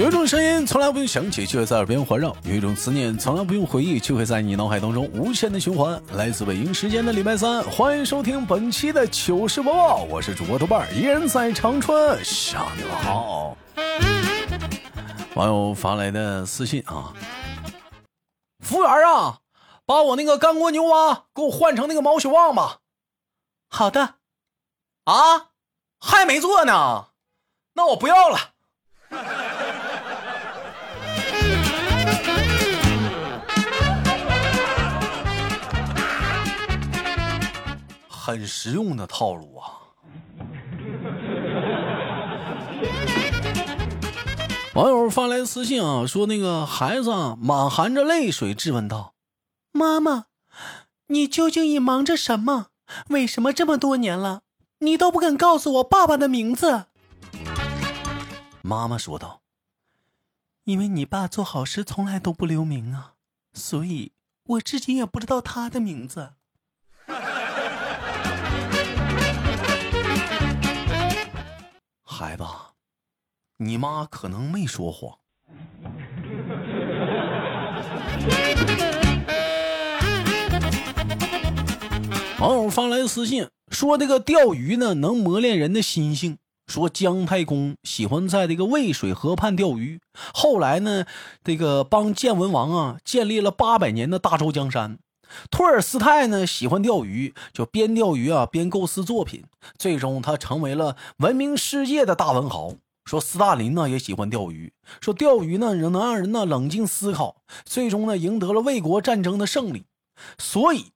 有一种声音从来不用响起，却会在耳边环绕；有一种思念从来不用回忆，却会在你脑海当中无限的循环。来自北京时间的礼拜三，欢迎收听本期的糗事播报，我是主播豆瓣儿，依然在长春向你们好。网友发来的私信啊，服务员啊，把我那个干锅牛蛙给我换成那个毛血旺吧。好的。啊，还没做呢，那我不要了。很实用的套路啊！网友发来私信啊，说那个孩子满含着泪水质问道：“妈妈，你究竟隐瞒着什么？为什么这么多年了，你都不肯告诉我爸爸的名字？”妈妈说道：“因为你爸做好事从来都不留名啊，所以我至今也不知道他的名字。”孩子，你妈可能没说谎。网友发来私信说：“这个钓鱼呢，能磨练人的心性。说姜太公喜欢在这个渭水河畔钓鱼，后来呢，这个帮建文王啊建立了八百年的大周江山。”托尔斯泰呢喜欢钓鱼，就边钓鱼啊边构思作品，最终他成为了闻名世界的大文豪。说斯大林呢也喜欢钓鱼，说钓鱼呢能让人呢冷静思考，最终呢赢得了卫国战争的胜利。所以，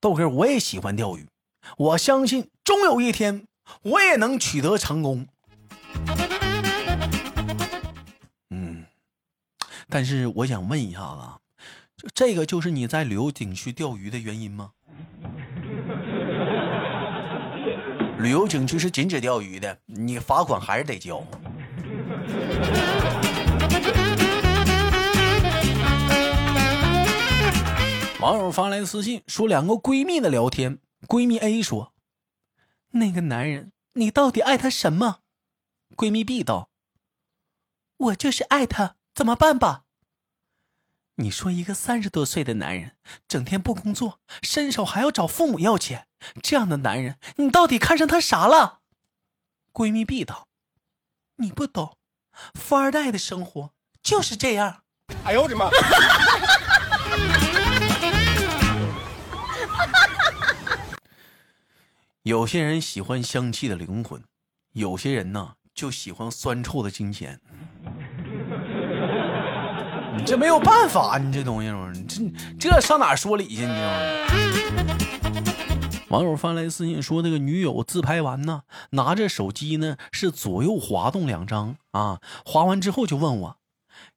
豆哥我也喜欢钓鱼，我相信终有一天我也能取得成功。嗯，但是我想问一下子。这个就是你在旅游景区钓鱼的原因吗？旅游景区是禁止钓鱼的，你罚款还是得交。网友发来私信说，两个闺蜜的聊天，闺蜜 A 说：“那个男人，你到底爱他什么？”闺蜜 B 道：“我就是爱他，怎么办吧？”你说一个三十多岁的男人，整天不工作，伸手还要找父母要钱，这样的男人，你到底看上他啥了？闺蜜 B 道：“你不懂，富二代的生活就是这样。”哎呦我的妈！有些人喜欢香气的灵魂，有些人呢就喜欢酸臭的金钱。这没有办法，你这东西，你这这上哪说理去？你知道吗网友发来私信说，那个女友自拍完呢，拿着手机呢是左右滑动两张啊，滑完之后就问我：“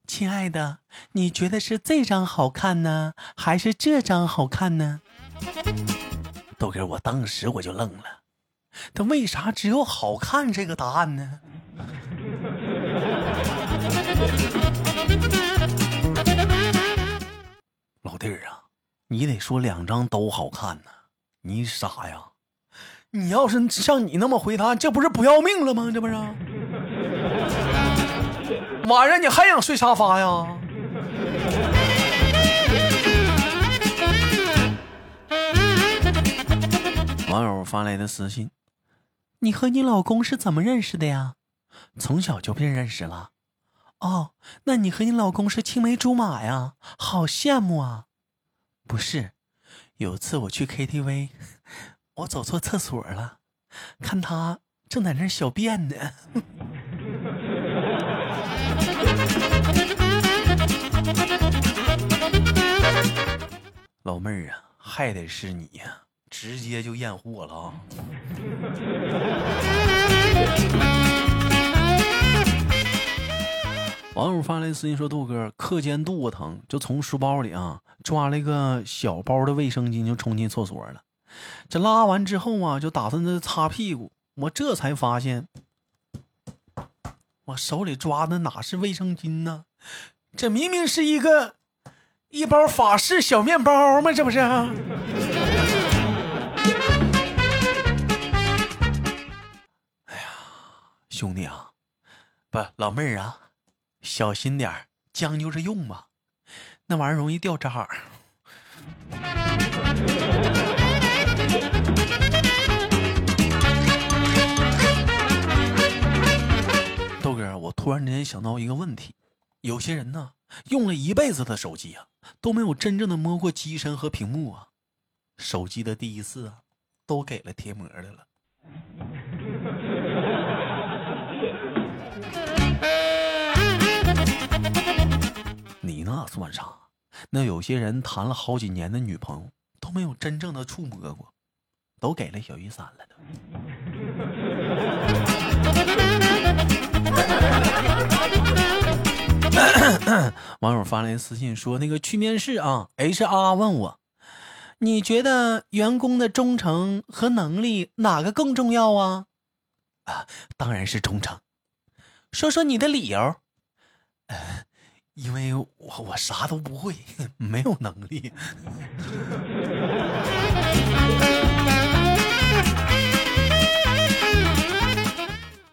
亲爱的，你觉得是这张好看呢，还是这张好看呢？”豆哥，我当时我就愣了，他为啥只有好看这个答案呢？老弟儿啊，你得说两张都好看呢，你傻呀？你要是像你那么回答，这不是不要命了吗？这不是？晚上你还想睡沙发呀？网友发来的私信：你和你老公是怎么认识的呀？从小就便认识了。哦，那你和你老公是青梅竹马呀，好羡慕啊！不是，有次我去 KTV，我走错厕所了，看他正在那小便呢。老妹儿啊，还得是你呀，直接就验货了啊！网友发来私信说：“豆哥，课间肚子疼，就从书包里啊抓了一个小包的卫生巾，就冲进厕所了。这拉完之后啊，就打算这擦屁股。我这才发现，我手里抓的哪是卫生巾呢？这明明是一个一包法式小面包吗？这不是？哎呀，兄弟啊，不，老妹儿啊。”小心点儿，将就着用吧，那玩意儿容易掉渣儿。豆哥，我突然之间想到一个问题：有些人呢，用了一辈子的手机啊，都没有真正的摸过机身和屏幕啊，手机的第一次啊，都给了贴膜的了。算啥？那有些人谈了好几年的女朋友都没有真正的触摸过，都给了小雨伞了都。网友发来私信说：“那个去面试啊，HR 问我，你觉得员工的忠诚和能力哪个更重要啊？啊，当然是忠诚。说说你的理由。因为我我啥都不会，没有能力。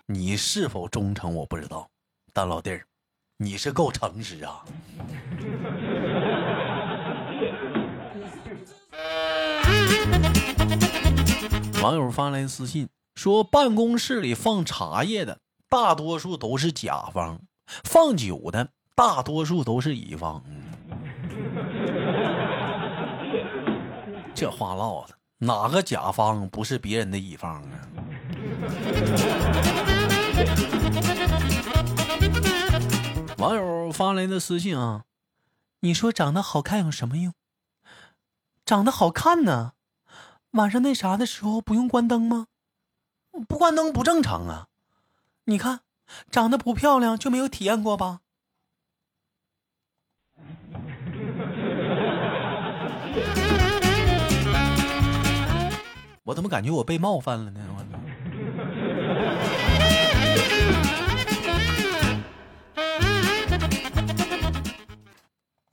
你是否忠诚我不知道，但老弟儿，你是够诚实啊。网友发来私信说，办公室里放茶叶的大多数都是甲方，放酒的大多数都是乙方。这话唠的，哪个甲方不是别人的乙方啊？网友发来的私信啊，你说长得好看有什么用？长得好看呢，晚上那啥的时候不用关灯吗？不关灯不正常啊！你看，长得不漂亮就没有体验过吧？我怎么感觉我被冒犯了呢？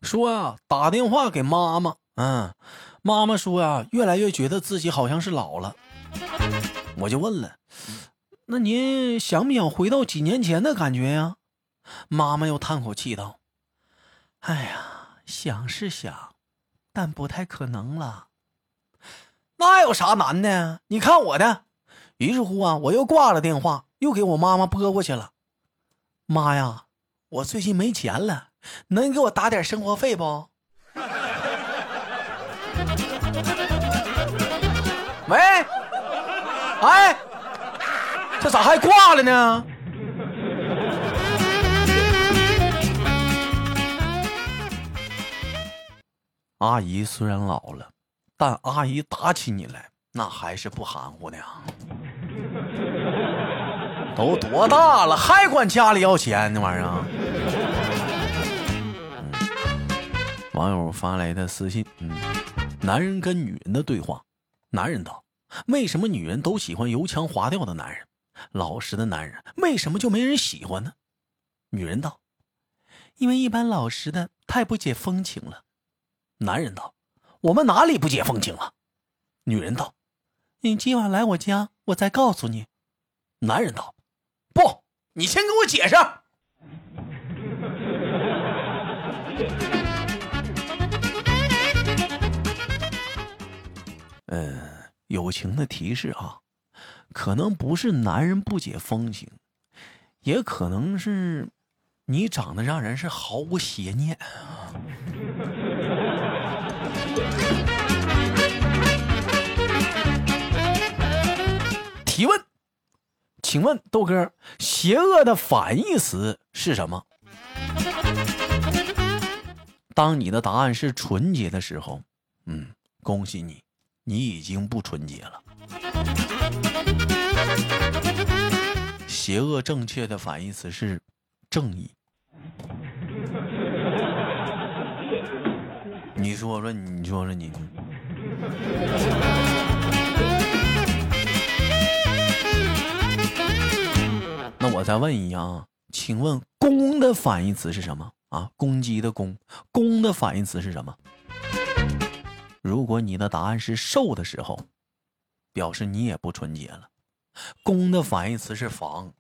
我说呀，打电话给妈妈，嗯，妈妈说呀，越来越觉得自己好像是老了。我就问了，那您想不想回到几年前的感觉呀？妈妈又叹口气道：“哎呀，想是想，但不太可能了。那有啥难的？你看我的。”于是乎啊，我又挂了电话，又给我妈妈拨过去了。妈呀，我最近没钱了，能给我打点生活费不？喂，哎，这咋还挂了呢？阿姨虽然老了，但阿姨打起你来那还是不含糊的呀。都多大了，还管家里要钱那玩意儿？网友发来的私信：嗯，男人跟女人的对话。男人道：为什么女人都喜欢油腔滑调的男人？老实的男人为什么就没人喜欢呢？女人道：因为一般老实的太不解风情了。男人道：我们哪里不解风情了？女人道：你今晚来我家，我再告诉你。男人道。不，你先给我解释。嗯，友情的提示啊，可能不是男人不解风情，也可能是你长得让人是毫无邪念啊。提问。请问豆哥，邪恶的反义词是什么？当你的答案是纯洁的时候，嗯，恭喜你，你已经不纯洁了。邪恶正确的反义词是正义。你说说，你说说你。那我再问一下啊，请问“攻”的反义词是什么啊？攻击的“攻”，“攻”的反义词是什么？如果你的答案是“瘦”的时候，表示你也不纯洁了。“攻”的反义词是“防”。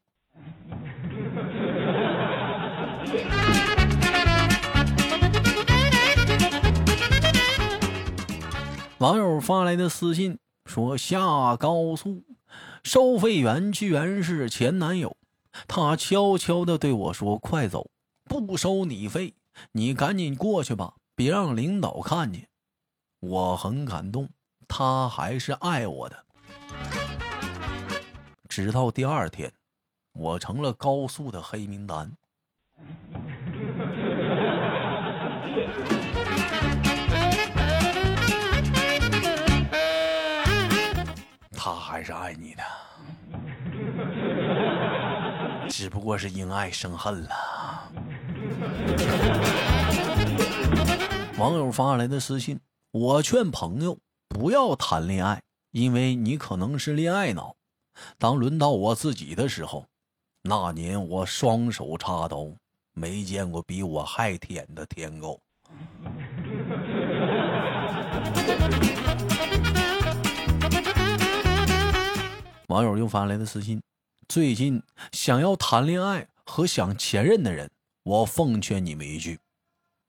网友发来的私信说：“下高速，收费员居然是前男友。他悄悄的对我说：‘快走，不收你费，你赶紧过去吧，别让领导看见。’我很感动，他还是爱我的。直到第二天，我成了高速的黑名单。”还是爱你的，只不过是因爱生恨了。网友发来的私信：我劝朋友不要谈恋爱，因为你可能是恋爱脑。当轮到我自己的时候，那年我双手插刀，没见过比我还舔的舔狗。网友又发来的私信：最近想要谈恋爱和想前任的人，我奉劝你们一句：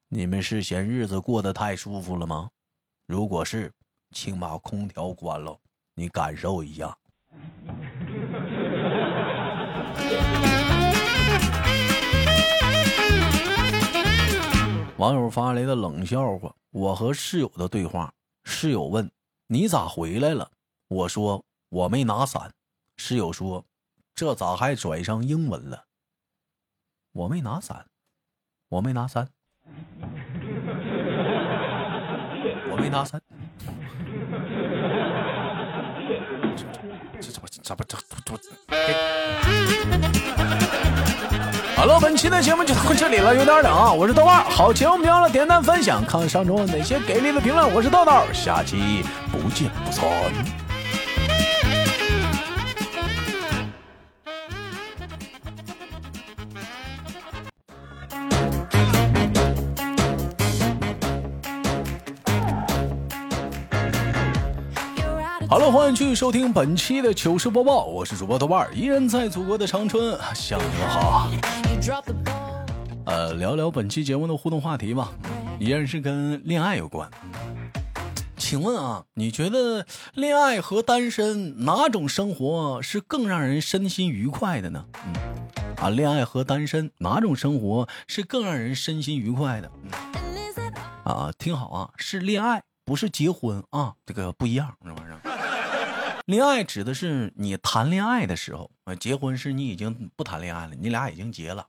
你们是嫌日子过得太舒服了吗？如果是，请把空调关了，你感受一下。网友发来的冷笑话：我和室友的对话。室友问：“你咋回来了？”我说。我没拿伞，室友说：“这咋还拽上英文了？”我没拿伞，我没拿伞，我没拿伞。这怎么怎么这这好了，本期的节目就到这里了，有点冷啊！我是豆瓣，好节目别忘了点赞分享，看上周哪些给力的评论。我是豆豆，下期不见不散。好了，欢迎继续收听本期的糗事播报，我是主播豆瓣儿，依然在祖国的长春向你们好。呃，聊聊本期节目的互动话题吧，依然是跟恋爱有关。请问啊，你觉得恋爱和单身哪种生活是更让人身心愉快的呢？嗯，啊，恋爱和单身哪种生活是更让人身心愉快的？啊，听好啊，是恋爱，不是结婚啊，这个不一样，这玩意儿？恋爱指的是你谈恋爱的时候啊，结婚是你已经不谈恋爱了，你俩已经结了。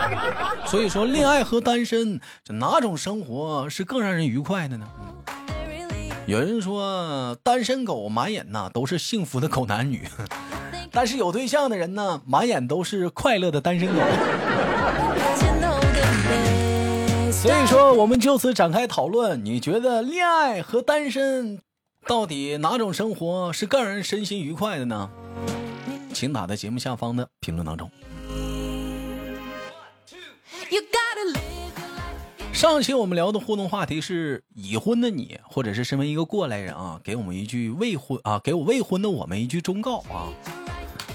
所以说，恋爱和单身，这哪种生活是更让人愉快的呢？有人说，单身狗满眼呐都是幸福的狗男女，但是有对象的人呢，满眼都是快乐的单身狗。所以说，我们就此展开讨论，你觉得恋爱和单身？到底哪种生活是更让人身心愉快的呢？请打在节目下方的评论当中。上期我们聊的互动话题是已婚的你，或者是身为一个过来人啊，给我们一句未婚啊，给我未婚的我们一句忠告啊。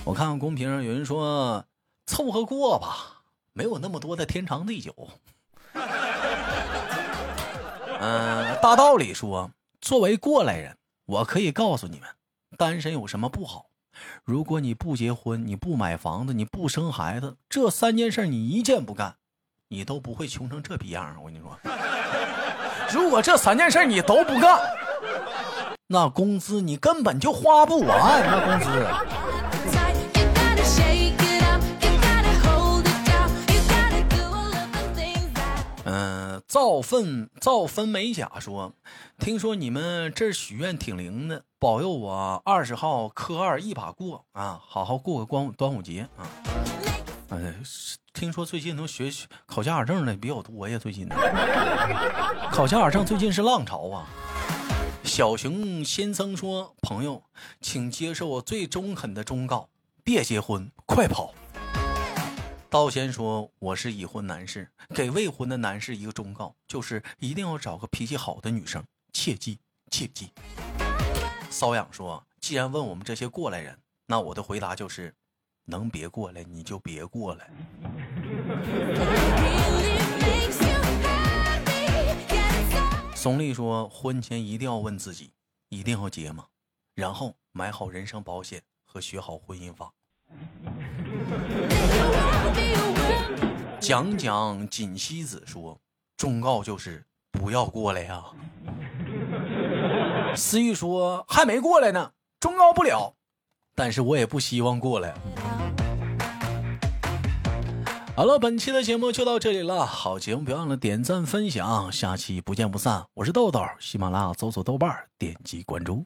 我看看公屏上有人说凑合过吧，没有那么多的天长地久。嗯，大道理说。作为过来人，我可以告诉你们，单身有什么不好？如果你不结婚，你不买房子，你不生孩子，这三件事你一件不干，你都不会穷成这逼样。我跟你说，如果这三件事你都不干，那工资你根本就花不完，那工资。造粪造分美甲说：“听说你们这许愿挺灵的，保佑我二十号科二一把过啊，好好过个光端午节啊！哎，听说最近都学考驾驶证的比较多呀，最近考驾驶证最近是浪潮啊。”小熊先生说：“朋友，请接受我最中肯的忠告，别结婚，快跑。”道先说：“我是已婚男士，给未婚的男士一个忠告，就是一定要找个脾气好的女生，切记切记。”瘙痒说：“既然问我们这些过来人，那我的回答就是，能别过来你就别过来。松丽说，婚前一定要问自己，一定要结吗？然后买好人生保险和学好婚姻法。讲讲锦西子说，忠告就是不要过来呀。思玉说还没过来呢，忠告不了，但是我也不希望过来。好了，本期的节目就到这里了。好节目，别忘了点赞分享，下期不见不散。我是豆豆，喜马拉雅搜索豆瓣，点击关注。